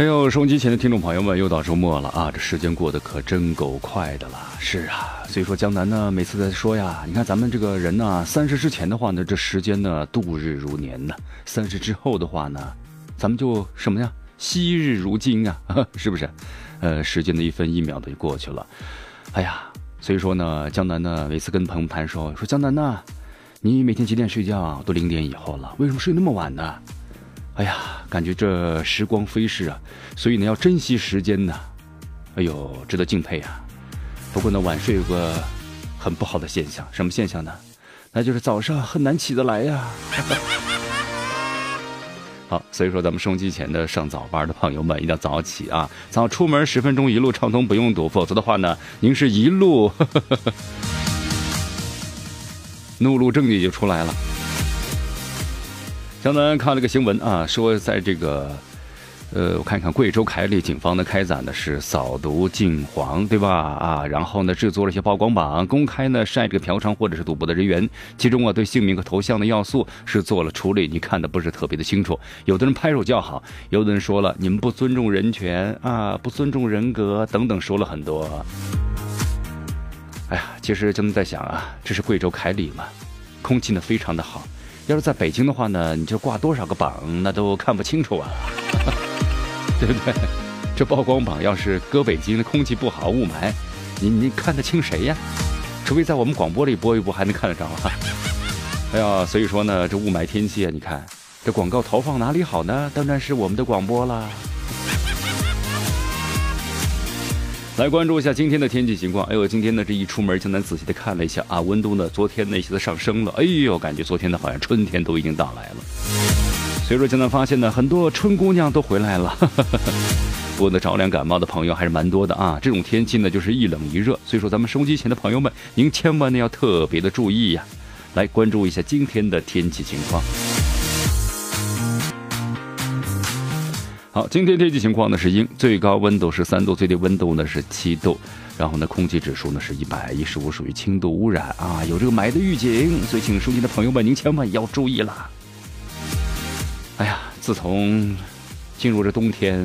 哎呦，收音机前的听众朋友们，又到周末了啊！这时间过得可真够快的了。是啊，所以说江南呢，每次在说呀，你看咱们这个人呢，三十之前的话呢，这时间呢度日如年呢；三十之后的话呢，咱们就什么呀，惜日如金啊，是不是？呃，时间的一分一秒的就过去了。哎呀，所以说呢，江南呢，每次跟朋友谈说，说江南呢，你每天几点睡觉？都零点以后了，为什么睡那么晚呢？哎呀，感觉这时光飞逝啊，所以呢要珍惜时间呢。哎呦，值得敬佩啊。不过呢，晚睡有个很不好的现象，什么现象呢？那就是早上很难起得来呀。好，所以说咱们收机前的上早班的朋友们一定要早起啊，早出门十分钟一路畅通不用堵，否则的话呢，您是一路 怒路症也就出来了。江南看了个新闻啊，说在这个，呃，我看一看，贵州凯里警方呢开展的是扫毒禁黄，对吧？啊，然后呢制作了一些曝光榜，公开呢晒这个嫖娼或者是赌博的人员，其中啊对姓名和头像的要素是做了处理，你看的不是特别的清楚。有的人拍手叫好，有的人说了你们不尊重人权啊，不尊重人格等等，说了很多。哎呀，其实江南在想啊，这是贵州凯里嘛，空气呢非常的好。要是在北京的话呢，你就挂多少个榜，那都看不清楚啊，对不对？这曝光榜要是搁北京，空气不好，雾霾，你你看得清谁呀？除非在我们广播里播一播，还能看得着啊。哎呀，所以说呢，这雾霾天气啊，你看这广告投放哪里好呢？当然是我们的广播啦。来关注一下今天的天气情况。哎呦，今天呢这一出门，江南仔细的看了一下啊，温度呢昨天那些的上升了。哎呦，感觉昨天呢好像春天都已经到来了。所以说江南发现呢，很多春姑娘都回来了。不过呢，着凉感冒的朋友还是蛮多的啊。这种天气呢就是一冷一热，所以说咱们收机前的朋友们，您千万呢要特别的注意呀。来关注一下今天的天气情况。好，今天天气情况呢是阴，最高温度是三度，最低温度呢是七度，然后呢空气指数呢是一百一十五，属于轻度污染啊，有这个霾的预警，所以请收听的朋友们您千万要注意啦。哎呀，自从进入这冬天，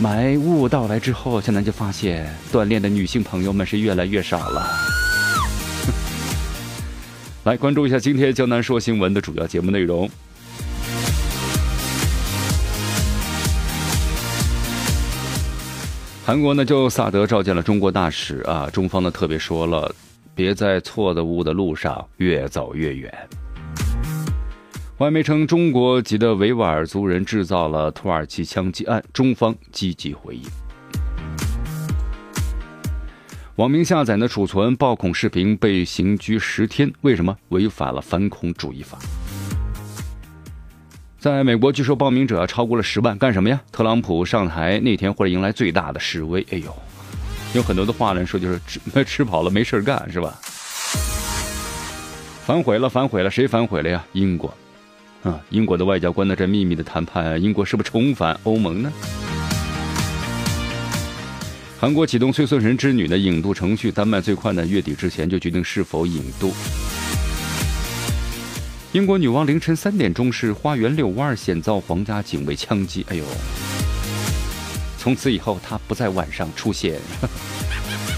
霾雾到来之后，现在就发现锻炼的女性朋友们是越来越少了。来关注一下今天江南说新闻的主要节目内容。韩国呢，就萨德召见了中国大使啊，中方呢特别说了，别在错的误的路上越走越远。外媒称，中国籍的维吾尔族人制造了土耳其枪击案，中方积极回应。网民下载的储存暴恐视频被刑拘十天，为什么？违反了反恐主义法。在美国，据说报名者超过了十万，干什么呀？特朗普上台那天会迎来最大的示威。哎呦，有很多的话来说，就是吃 吃饱了没事干，是吧？反悔了，反悔了，谁反悔了呀？英国，啊，英国的外交官呢，在秘密的谈判，英国是不是重返欧盟呢？韩国启动崔顺仁之女的引渡程序，丹麦最快呢，月底之前就决定是否引渡。英国女王凌晨三点钟是花园遛弯，险遭皇家警卫枪击。哎呦！从此以后，她不在晚上出现。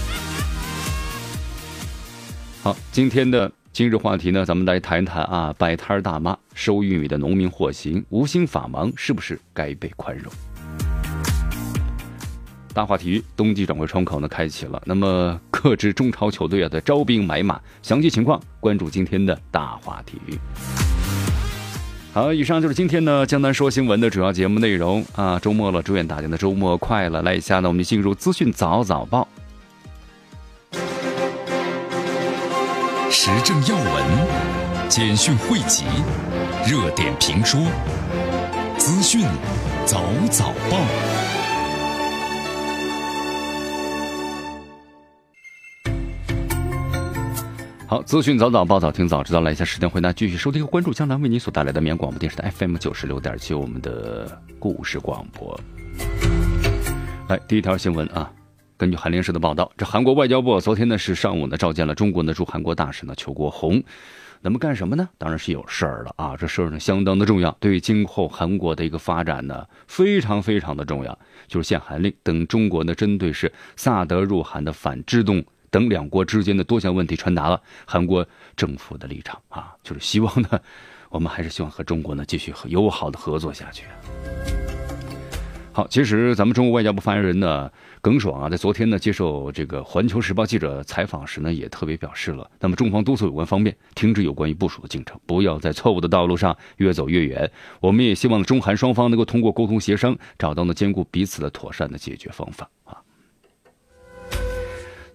好，今天的今日话题呢，咱们来谈一谈啊，摆摊大妈收玉米的农民获刑，无心法盲是不是该被宽容？大话题，冬季转会窗口呢开启了，那么各支中超球队啊的招兵买马，详细情况关注今天的大话题。好，以上就是今天呢江南说新闻的主要节目内容啊，周末了，祝愿大家的周末快乐。来一下呢，我们进入资讯早早报。时政要闻、简讯汇集、热点评说、资讯早早报。好，资讯早早报，早听早知道。来一下时间，回答继续收听和关注江南为您所带来的绵阳广播电视台 FM 九十六点七，我们的故事广播。来，第一条新闻啊，根据韩联社的报道，这韩国外交部昨天呢是上午呢召见了中国的驻韩国大使呢邱国红，那么干什么呢？当然是有事儿了啊，这事儿呢相当的重要，对于今后韩国的一个发展呢非常非常的重要，就是限韩令等中国呢针对是萨德入韩的反制动。等两国之间的多项问题传达了韩国政府的立场啊，就是希望呢，我们还是希望和中国呢继续友好的合作下去。好，其实咱们中国外交部发言人呢耿爽啊，在昨天呢接受这个《环球时报》记者采访时呢，也特别表示了，那么中方督促有关方面停止有关于部署的进程，不要在错误的道路上越走越远。我们也希望中韩双方能够通过沟通协商，找到呢兼顾彼此的妥善的解决方法啊。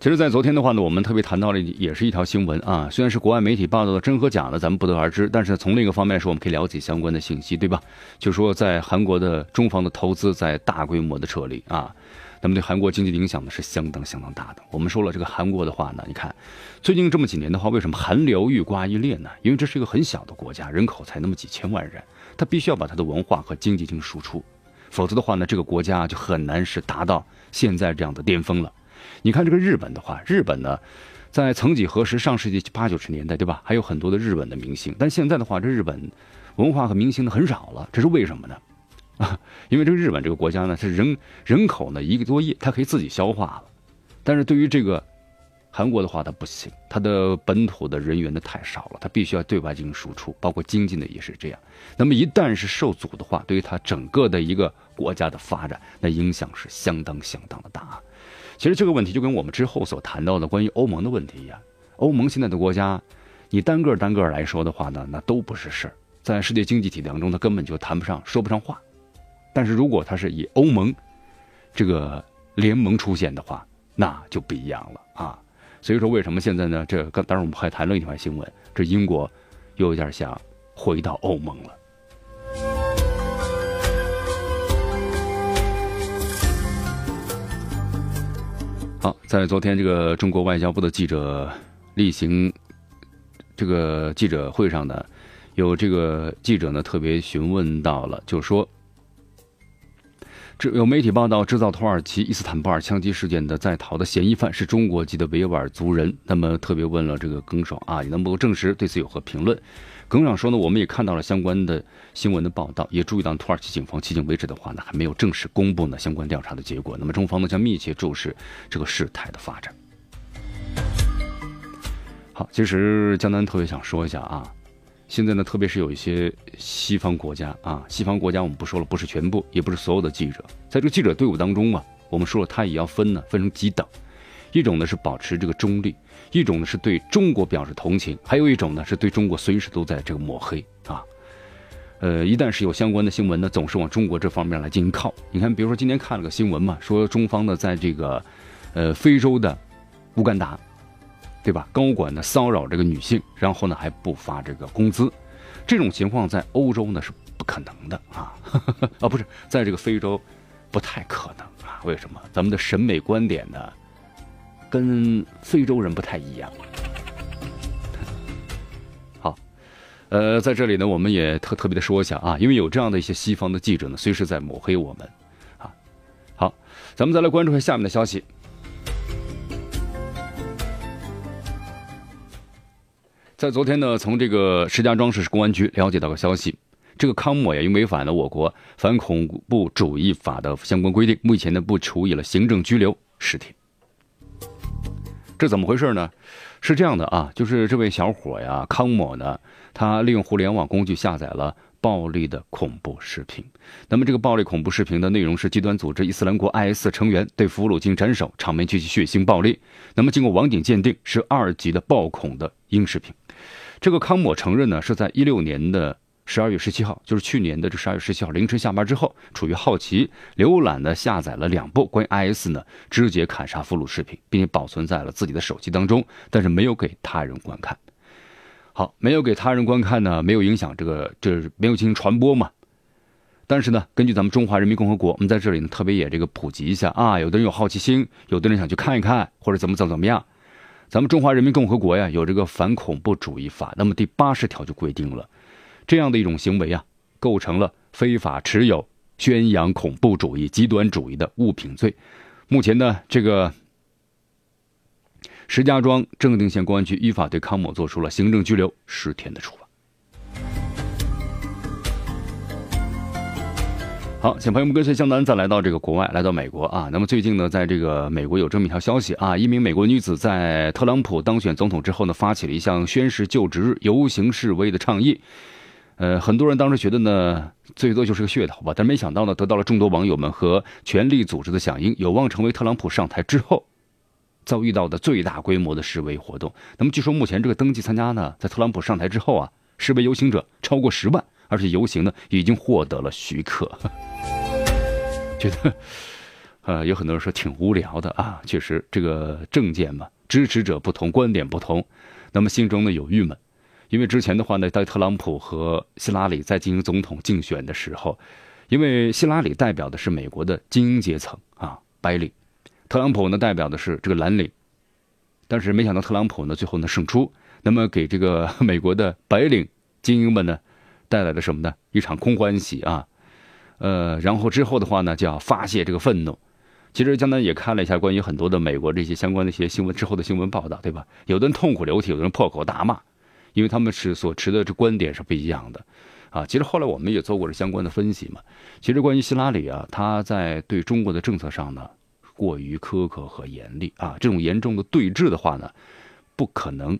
其实，在昨天的话呢，我们特别谈到了，也是一条新闻啊。虽然是国外媒体报道的真和假呢，咱们不得而知。但是从另一个方面说，我们可以了解相关的信息，对吧？就说在韩国的中方的投资在大规模的撤离啊，那么对韩国经济的影响呢是相当相当大的。我们说了，这个韩国的话呢，你看最近这么几年的话，为什么韩流欲刮一烈呢？因为这是一个很小的国家，人口才那么几千万人，他必须要把他的文化和经济进行输出，否则的话呢，这个国家就很难是达到现在这样的巅峰了。你看这个日本的话，日本呢，在曾几何时，上世纪八九十年代，对吧？还有很多的日本的明星，但现在的话，这日本文化和明星呢很少了，这是为什么呢？啊，因为这个日本这个国家呢，是人人口呢一个多亿，它可以自己消化了，但是对于这个韩国的话，它不行，它的本土的人员呢太少了，它必须要对外进行输出，包括经济呢也是这样。那么一旦是受阻的话，对于它整个的一个国家的发展，那影响是相当相当的大。其实这个问题就跟我们之后所谈到的关于欧盟的问题一样，欧盟现在的国家，你单个单个来说的话呢，那都不是事儿，在世界经济体当中，它根本就谈不上说不上话。但是如果它是以欧盟这个联盟出现的话，那就不一样了啊。所以说，为什么现在呢？这刚当然我们还谈了一条新闻，这英国又有点想回到欧盟了。在昨天这个中国外交部的记者例行这个记者会上呢，有这个记者呢特别询问到了，就说，这有媒体报道制造土耳其伊斯坦布尔枪击事件的在逃的嫌疑犯是中国籍的维吾尔族人，那么特别问了这个耿爽啊，你能不能证实？对此有何评论？耿爽说呢，我们也看到了相关的新闻的报道，也注意到土耳其警方迄今为止的话呢，还没有正式公布呢相关调查的结果。那么中方呢将密切注视这个事态的发展。好，其实江南特别想说一下啊，现在呢，特别是有一些西方国家啊，西方国家我们不说了，不是全部，也不是所有的记者，在这个记者队伍当中啊，我们说了，他也要分呢，分成几等，一种呢是保持这个中立。一种呢是对中国表示同情，还有一种呢是对中国随时都在这个抹黑啊。呃，一旦是有相关的新闻呢，总是往中国这方面来进行靠。你看，比如说今天看了个新闻嘛，说中方呢在这个呃非洲的乌干达，对吧？高管呢骚扰这个女性，然后呢还不发这个工资，这种情况在欧洲呢是不可能的啊 啊，不是在这个非洲不太可能啊？为什么？咱们的审美观点呢？跟非洲人不太一样。好，呃，在这里呢，我们也特特别的说一下啊，因为有这样的一些西方的记者呢，随时在抹黑我们啊。好，咱们再来关注一下下面的消息。在昨天呢，从这个石家庄市公安局了解到个消息，这个康某呀，因违反了我国反恐怖主义法的相关规定，目前呢，不处以了行政拘留十天。这怎么回事呢？是这样的啊，就是这位小伙呀，康某呢，他利用互联网工具下载了暴力的恐怖视频。那么这个暴力恐怖视频的内容是极端组织伊斯兰国 IS 成员对俘虏进行斩首，场面极其血腥暴力。那么经过网警鉴定，是二级的暴恐的音视频。这个康某承认呢，是在一六年的。十二月十七号，就是去年的这十二月十七号凌晨下班之后，处于好奇浏览的下载了两部关于 IS 呢肢解砍杀俘虏视频，并且保存在了自己的手机当中，但是没有给他人观看。好，没有给他人观看呢，没有影响这个，就是没有进行传播嘛。但是呢，根据咱们中华人民共和国，我们在这里呢特别也这个普及一下啊，有的人有好奇心，有的人想去看一看，或者怎么怎么怎么样。咱们中华人民共和国呀，有这个反恐怖主义法，那么第八十条就规定了，这样的一种行为啊，构成了非法持有、宣扬恐怖主义、极端主义的物品罪。目前呢，这个石家庄正定县公安局依法对康某做出了行政拘留十天的处罚。好，请朋友们跟随江南再来到这个国外，来到美国啊。那么最近呢，在这个美国有这么一条消息啊，一名美国女子在特朗普当选总统之后呢，发起了一项宣誓就职游行示威的倡议。呃，很多人当时觉得呢，最多就是个噱头吧，但没想到呢，得到了众多网友们和权力组织的响应，有望成为特朗普上台之后遭遇到的最大规模的示威活动。那么据说目前这个登记参加呢，在特朗普上台之后啊，示威游行者超过十万。而且游行呢已经获得了许可，觉得，呃，有很多人说挺无聊的啊。确实，这个政见嘛，支持者不同，观点不同，那么心中呢有郁闷，因为之前的话呢，在特朗普和希拉里在进行总统竞选的时候，因为希拉里代表的是美国的精英阶层啊，白领，特朗普呢代表的是这个蓝领，但是没想到特朗普呢最后呢胜出，那么给这个美国的白领精英们呢。带来了什么呢？一场空欢喜啊，呃，然后之后的话呢，就要发泄这个愤怒。其实江南也看了一下关于很多的美国这些相关的一些新闻之后的新闻报道，对吧？有的人痛哭流涕，有的人破口大骂，因为他们是所持的这观点是不一样的啊。其实后来我们也做过这相关的分析嘛。其实关于希拉里啊，他在对中国的政策上呢，过于苛刻和严厉啊，这种严重的对峙的话呢，不可能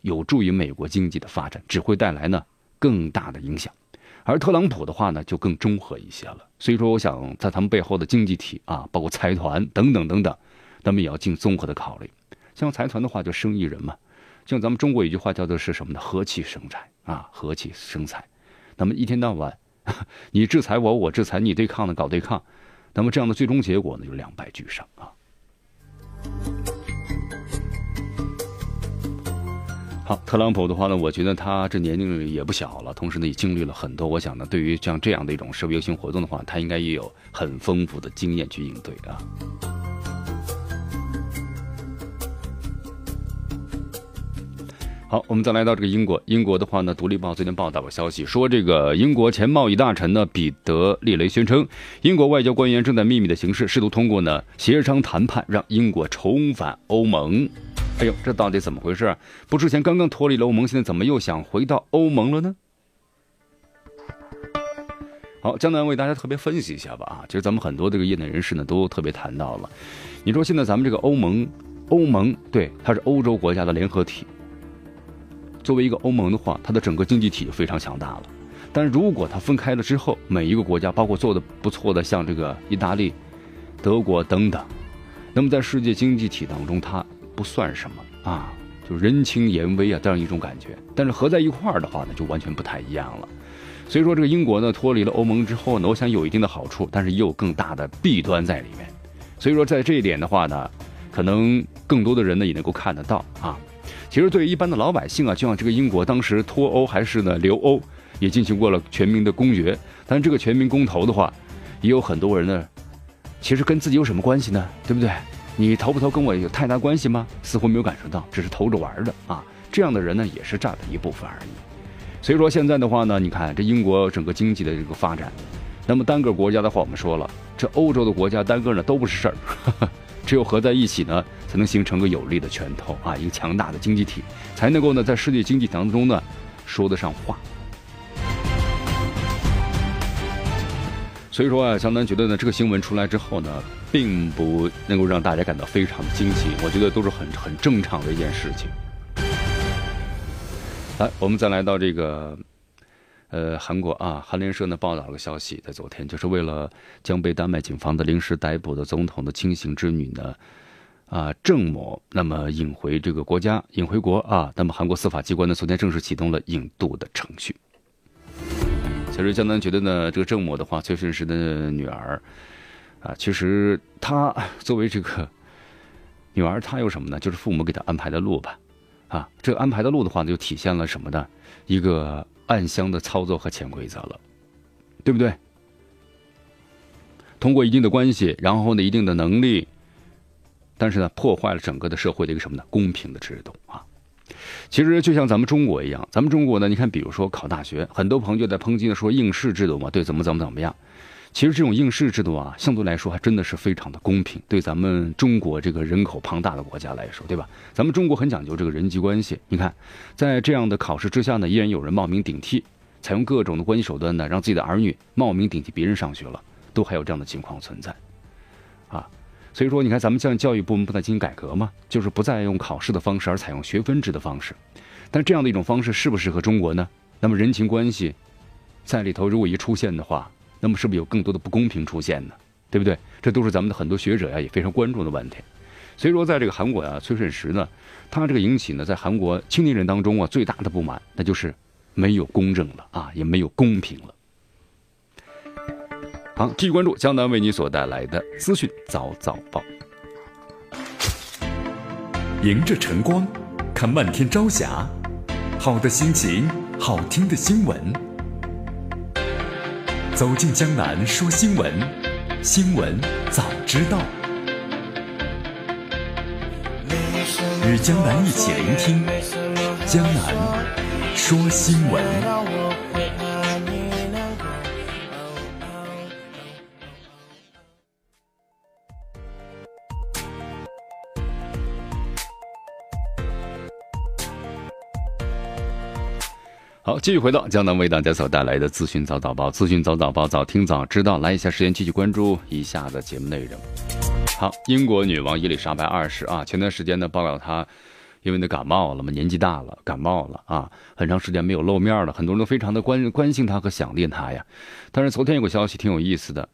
有助于美国经济的发展，只会带来呢。更大的影响，而特朗普的话呢，就更中和一些了。所以说，我想在他们背后的经济体啊，包括财团等等等等，他们也要进综合的考虑。像财团的话，就生意人嘛。像咱们中国有句话叫做是什么呢？和气生财啊，和气生财。那么一天到晚，你制裁我，我制裁你，对抗的搞对抗，那么这样的最终结果呢，就两败俱伤啊。好，特朗普的话呢，我觉得他这年龄也不小了，同时呢也经历了很多。我想呢，对于像这样的一种社会游行活动的话，他应该也有很丰富的经验去应对啊。好，我们再来到这个英国，英国的话呢，《独立报》最近报道了消息，说这个英国前贸易大臣呢彼得·利雷宣称，英国外交官员正在秘密的形式试图通过呢协商谈判，让英国重返欧盟。哎呦，这到底怎么回事？不之前刚刚脱离了欧盟，现在怎么又想回到欧盟了呢？好，江南为大家特别分析一下吧。啊，其实咱们很多这个业内人士呢，都特别谈到了。你说现在咱们这个欧盟，欧盟对，它是欧洲国家的联合体。作为一个欧盟的话，它的整个经济体就非常强大了。但如果它分开了之后，每一个国家，包括做的不错的，像这个意大利、德国等等，那么在世界经济体当中，它。不算什么啊，就人轻言微啊，这样一种感觉。但是合在一块儿的话呢，就完全不太一样了。所以说，这个英国呢脱离了欧盟之后呢，我想有一定的好处，但是也有更大的弊端在里面。所以说，在这一点的话呢，可能更多的人呢也能够看得到啊。其实对于一般的老百姓啊，就像这个英国当时脱欧还是呢留欧，也进行过了全民的公决。但这个全民公投的话，也有很多人呢，其实跟自己有什么关系呢？对不对？你投不投跟我有太大关系吗？似乎没有感受到，只是投着玩的啊。这样的人呢，也是占了一部分而已。所以说现在的话呢，你看这英国整个经济的这个发展，那么单个国家的话，我们说了，这欧洲的国家单个呢都不是事儿，只有合在一起呢，才能形成个有力的拳头啊，一个强大的经济体，才能够呢在世界经济当中呢说得上话。所以说啊，相当觉得呢，这个新闻出来之后呢，并不能够让大家感到非常的惊喜。我觉得都是很很正常的一件事情。来，我们再来到这个，呃，韩国啊，韩联社呢报道了个消息，在昨天，就是为了将被丹麦警方的临时逮捕的总统的亲信之女呢，啊，郑某，那么引回这个国家，引回国啊，那么韩国司法机关呢，昨天正式启动了引渡的程序。其实江南觉得呢，这个郑某的话，崔顺实的女儿，啊，其实她作为这个女儿，她有什么呢？就是父母给她安排的路吧。啊，这个安排的路的话呢，就体现了什么呢？一个暗箱的操作和潜规则了，对不对？通过一定的关系，然后呢，一定的能力，但是呢，破坏了整个的社会的一个什么呢？公平的制度啊。其实就像咱们中国一样，咱们中国呢，你看，比如说考大学，很多朋友就在抨击的说应试制度嘛，对，怎么怎么怎么样。其实这种应试制度啊，相对来说还真的是非常的公平。对咱们中国这个人口庞大的国家来说，对吧？咱们中国很讲究这个人际关系。你看，在这样的考试之下呢，依然有人冒名顶替，采用各种的关系手段呢，让自己的儿女冒名顶替别人上学了，都还有这样的情况存在，啊。所以说，你看咱们像教育部门不在进行改革吗？就是不再用考试的方式，而采用学分制的方式。但这样的一种方式适不适合中国呢？那么人情关系在里头如果一出现的话，那么是不是有更多的不公平出现呢？对不对？这都是咱们的很多学者呀也非常关注的问题。所以说，在这个韩国呀，崔顺实呢，他这个引起呢，在韩国青年人当中啊最大的不满，那就是没有公正了啊，也没有公平了。好，继续关注江南为你所带来的资讯早早报。迎着晨光，看漫天朝霞，好的心情，好听的新闻。走进江南说新闻，新闻早知道。与江南一起聆听江南说新闻。好，继续回到江南为大家所带来的资讯早早报，资讯早早报，早听早知道。来一下时间，继续关注以下的节目内容。好，英国女王伊丽莎白二世啊，前段时间呢报道她因为那感冒了嘛，年纪大了，感冒了啊，很长时间没有露面了，很多人都非常的关关心她和想念她呀。但是昨天有个消息挺有意思的，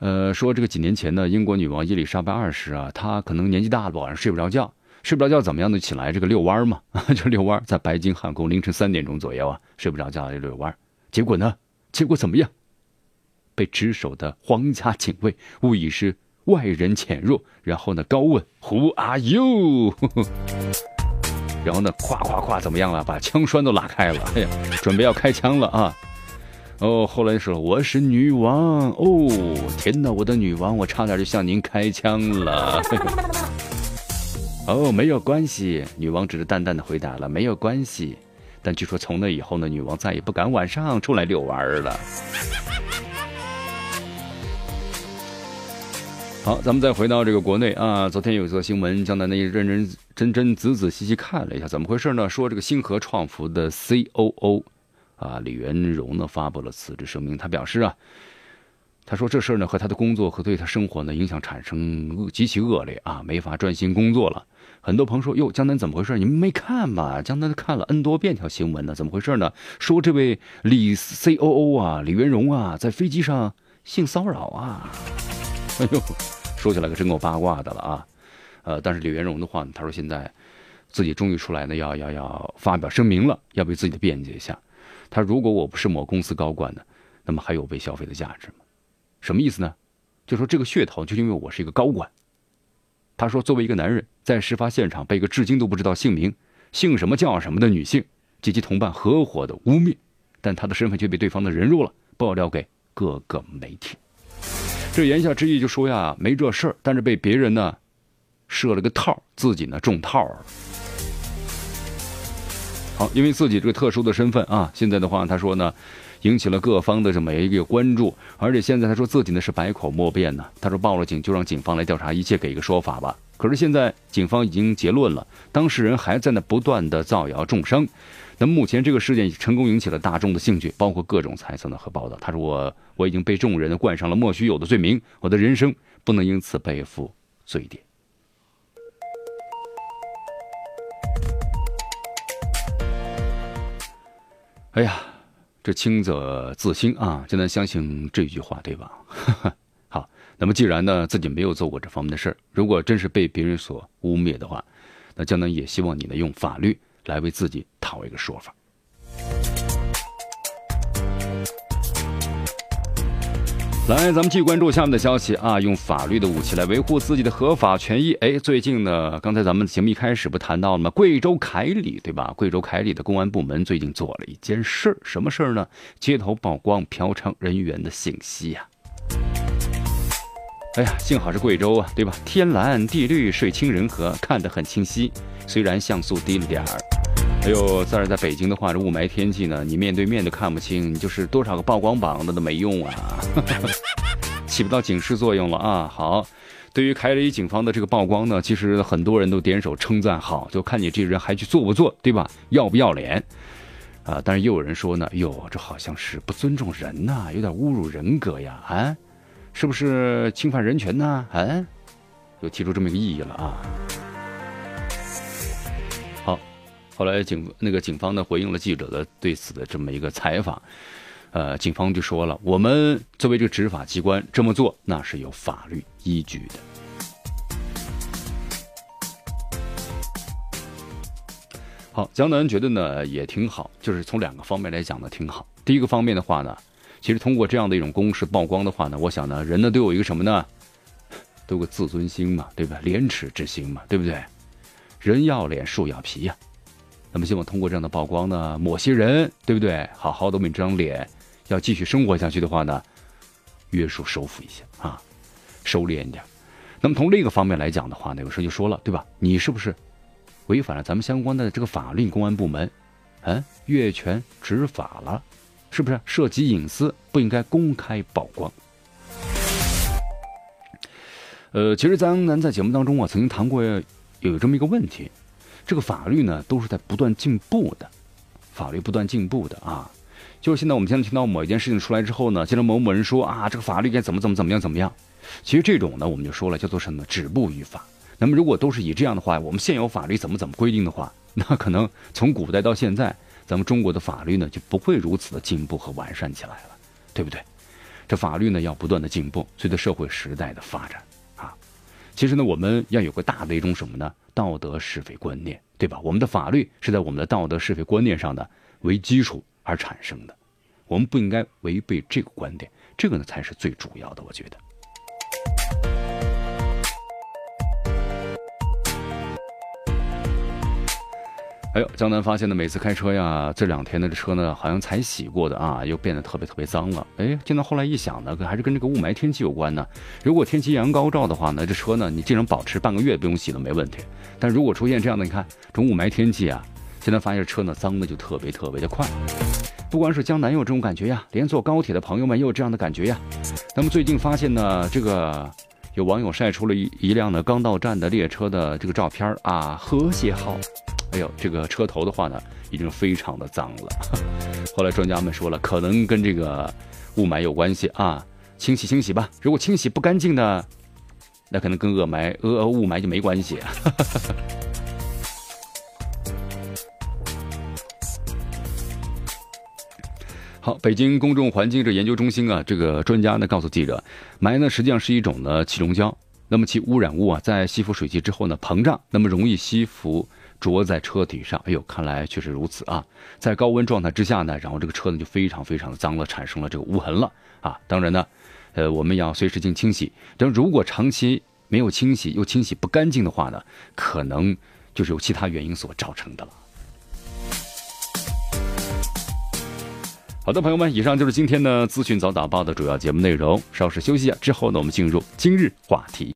呃，说这个几年前呢，英国女王伊丽莎白二世啊，她可能年纪大了，晚上睡不着觉。睡不着觉怎么样呢？起来这个遛弯嘛，就遛弯，在白金汉宫凌晨三点钟左右啊，睡不着觉就遛弯。结果呢？结果怎么样？被值守的皇家警卫误以是外人潜入，然后呢高问 Who are you？然后呢，咵咵咵怎么样了？把枪栓都拉开了，哎呀，准备要开枪了啊！哦，后来说我是女王哦，天哪，我的女王，我差点就向您开枪了。哦，没有关系，女王只是淡淡的回答了，没有关系。但据说从那以后呢，女王再也不敢晚上出来遛弯儿了。好，咱们再回到这个国内啊，昨天有一则新闻，江南那认认真真仔仔细细看了一下，怎么回事呢？说这个星河创福的 C.O.O. 啊，李元荣呢发布了辞职声明，他表示啊。他说：“这事儿呢，和他的工作和对他生活呢影响产生恶极其恶劣啊，没法专心工作了。很多朋友说：‘哟，江南怎么回事？你们没看吗？’江南看了 N 多遍条新闻呢，怎么回事呢？说这位李 C O O 啊，李元荣啊，在飞机上性骚扰啊！哎呦，说起来可真够八卦的了啊！呃，但是李元荣的话呢，他说现在自己终于出来呢，要要要发表声明了，要为自己的辩解一下。他如果我不是某公司高管呢，那么还有被消费的价值吗？”什么意思呢？就说这个噱头，就因为我是一个高管。他说，作为一个男人，在事发现场被一个至今都不知道姓名、姓什么叫什么的女性及其同伴合伙的污蔑，但他的身份却被对方的人肉了，爆料给各个媒体。这言下之意就说呀，没这事儿，但是被别人呢设了个套，自己呢中套了。好，因为自己这个特殊的身份啊，现在的话，他说呢。引起了各方的这么一个关注，而且现在他说自己呢是百口莫辩呢。他说报了警就让警方来调查一切，给一个说法吧。可是现在警方已经结论了，当事人还在那不断的造谣重伤。那目前这个事件成功引起了大众的兴趣，包括各种猜测呢和报道。他说我我已经被众人冠上了莫须有的罪名，我的人生不能因此背负罪孽。哎呀！这清者自清啊，现在相信这句话，对吧？好，那么既然呢自己没有做过这方面的事儿，如果真是被别人所污蔑的话，那江南也希望你能用法律来为自己讨一个说法。来，咱们继续关注下面的消息啊！用法律的武器来维护自己的合法权益。哎，最近呢，刚才咱们节目一开始不谈到了吗？贵州凯里，对吧？贵州凯里的公安部门最近做了一件事儿，什么事儿呢？街头曝光嫖娼人员的信息呀！哎呀，幸好是贵州啊，对吧？天蓝地绿，水清人和，看得很清晰。虽然像素低了点儿。还有，再是在北京的话，这雾霾天气呢，你面对面都看不清，你就是多少个曝光榜那都没用啊，起不到警示作用了啊。好，对于凯里警方的这个曝光呢，其实很多人都点手称赞，好，就看你这人还去做不做，对吧？要不要脸啊？但是又有人说呢，哟，这好像是不尊重人呐，有点侮辱人格呀，啊，是不是侵犯人权呢？啊，又提出这么一个异议了啊。后来警那个警方呢回应了记者的对此的这么一个采访，呃，警方就说了，我们作为这个执法机关这么做那是有法律依据的。好，江南觉得呢也挺好，就是从两个方面来讲呢挺好。第一个方面的话呢，其实通过这样的一种公示曝光的话呢，我想呢人呢都有一个什么呢，都有个自尊心嘛，对吧？廉耻之心嘛，对不对？人要脸，树要皮呀。那么，希望通过这样的曝光呢，某些人对不对？好好的我们这张脸，要继续生活下去的话呢，约束收复一下啊，收敛一点。那么从另一个方面来讲的话呢，有时候就说了，对吧？你是不是违反了咱们相关的这个法律？公安部门，嗯，越权执法了，是不是涉及隐私，不应该公开曝光？呃，其实咱咱在节目当中啊，曾经谈过有这么一个问题。这个法律呢，都是在不断进步的，法律不断进步的啊。就是现在我们现在听到某一件事情出来之后呢，见到某某人说啊，这个法律该怎么怎么怎么样怎么样。其实这种呢，我们就说了叫做什么？止步于法。那么如果都是以这样的话，我们现有法律怎么怎么规定的话，那可能从古代到现在，咱们中国的法律呢就不会如此的进步和完善起来了，对不对？这法律呢要不断的进步，随着社会时代的发展啊。其实呢，我们要有个大的一种什么呢？道德是非观念，对吧？我们的法律是在我们的道德是非观念上的为基础而产生的，我们不应该违背这个观点，这个呢才是最主要的，我觉得。哎呦，江南发现呢，每次开车呀，这两天的车呢，好像才洗过的啊，又变得特别特别脏了。哎，见到后来一想呢，还是跟这个雾霾天气有关呢。如果天气阳高照的话呢，这车呢，你竟然保持半个月不用洗都没问题。但如果出现这样的，你看这种雾霾天气啊，现在发现车呢脏的就特别特别的快。不光是江南有这种感觉呀，连坐高铁的朋友们也有这样的感觉呀。那么最近发现呢，这个有网友晒出了一一辆呢刚到站的列车的这个照片啊，和谐号。哎呦，这个车头的话呢，已经非常的脏了。后来专家们说了，可能跟这个雾霾有关系啊，清洗清洗吧。如果清洗不干净呢，那可能跟雾霾、呃雾霾就没关系。好，北京公众环境这研究中心啊，这个专家呢告诉记者，霾呢实际上是一种呢气溶胶，那么其污染物啊在吸附水汽之后呢膨胀，那么容易吸附。着在车体上，哎呦，看来确实如此啊！在高温状态之下呢，然后这个车呢就非常非常的脏了，产生了这个污痕了啊！当然呢，呃，我们要随时进行清洗。但如果长期没有清洗，又清洗不干净的话呢，可能就是有其他原因所造成的了。好的，朋友们，以上就是今天的资讯早打报的主要节目内容。稍事休息之后呢，我们进入今日话题。